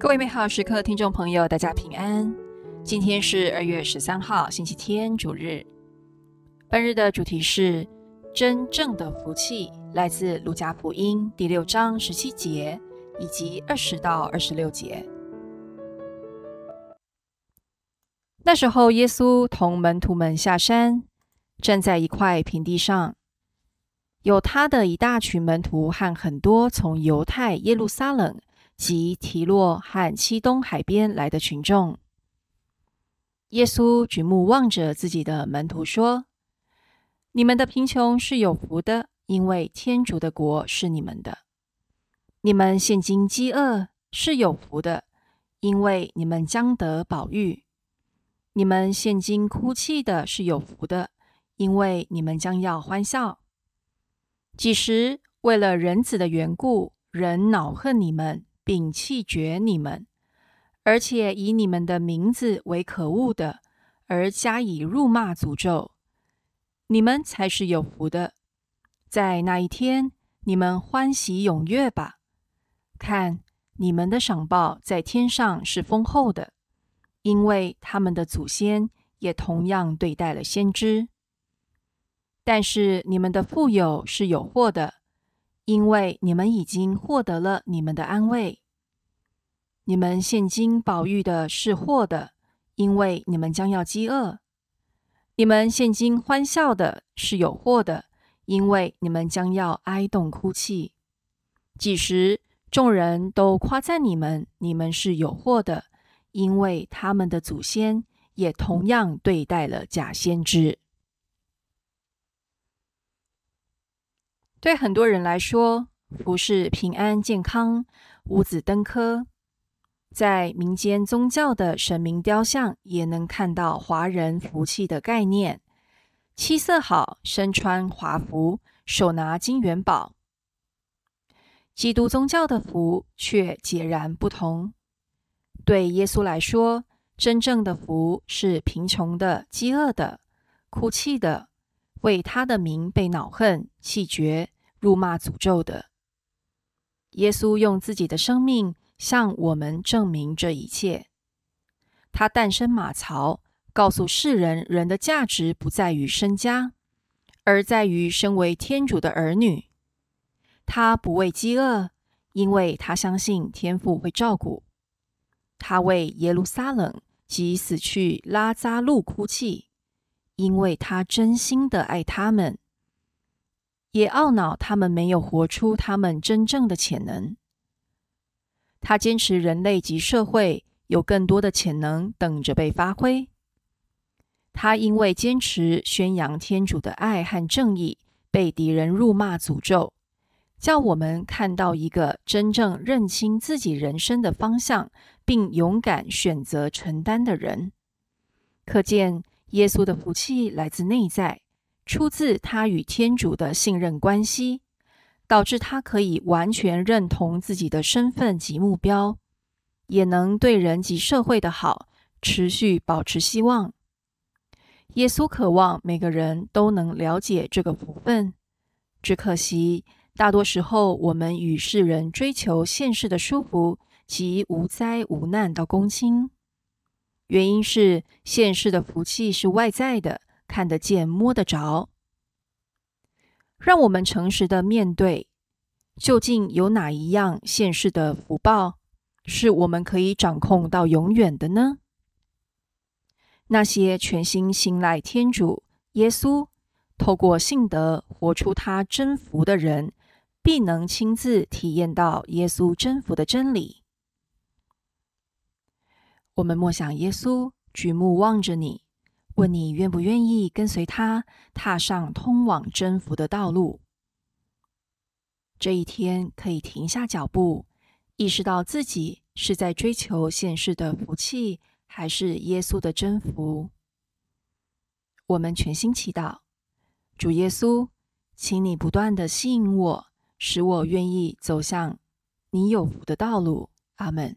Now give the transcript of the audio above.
各位美好时刻听众朋友，大家平安。今天是二月十三号，星期天，主日。本日的主题是真正的福气，来自路加福音第六章十七节以及二十到二十六节。那时候，耶稣同门徒们下山，站在一块平地上，有他的一大群门徒和很多从犹太耶路撒冷。及提洛和西东海边来的群众，耶稣举目望着自己的门徒说：“你们的贫穷是有福的，因为天主的国是你们的；你们现今饥饿是有福的，因为你们将得饱育；你们现今哭泣的是有福的，因为你们将要欢笑。几时为了人子的缘故，人恼恨你们。”摒弃绝你们，而且以你们的名字为可恶的，而加以辱骂诅咒，你们才是有福的。在那一天，你们欢喜踊跃吧！看，你们的赏报在天上是丰厚的，因为他们的祖先也同样对待了先知。但是你们的富有是有祸的。因为你们已经获得了你们的安慰，你们现今宝玉的是祸的，因为你们将要饥饿；你们现今欢笑的是有祸的，因为你们将要哀动哭泣。几时众人都夸赞你们，你们是有祸的，因为他们的祖先也同样对待了假先知。对很多人来说，福是平安健康、五子登科。在民间宗教的神明雕像，也能看到华人福气的概念：七色好，身穿华服，手拿金元宝。基督宗教的福却截然不同。对耶稣来说，真正的福是贫穷的、饥饿的、哭泣的。为他的名被恼恨、气绝、辱骂、诅咒的耶稣，用自己的生命向我们证明这一切。他诞生马槽，告诉世人：人的价值不在于身家，而在于身为天主的儿女。他不畏饥饿，因为他相信天父会照顾。他为耶路撒冷及死去拉扎路哭泣。因为他真心的爱他们，也懊恼他们没有活出他们真正的潜能。他坚持人类及社会有更多的潜能等着被发挥。他因为坚持宣扬天主的爱和正义，被敌人辱骂诅咒，叫我们看到一个真正认清自己人生的方向，并勇敢选择承担的人。可见。耶稣的福气来自内在，出自他与天主的信任关系，导致他可以完全认同自己的身份及目标，也能对人及社会的好持续保持希望。耶稣渴望每个人都能了解这个福分，只可惜大多时候我们与世人追求现世的舒服及无灾无难到公卿。原因是现世的福气是外在的，看得见、摸得着。让我们诚实的面对，究竟有哪一样现世的福报是我们可以掌控到永远的呢？那些全心信赖天主耶稣，透过信德活出他真福的人，必能亲自体验到耶稣真福的真理。我们默想耶稣，举目望着你，问你愿不愿意跟随他，踏上通往征服的道路。这一天可以停下脚步，意识到自己是在追求现世的福气，还是耶稣的征服。我们全心祈祷，主耶稣，请你不断的吸引我，使我愿意走向你有福的道路。阿门。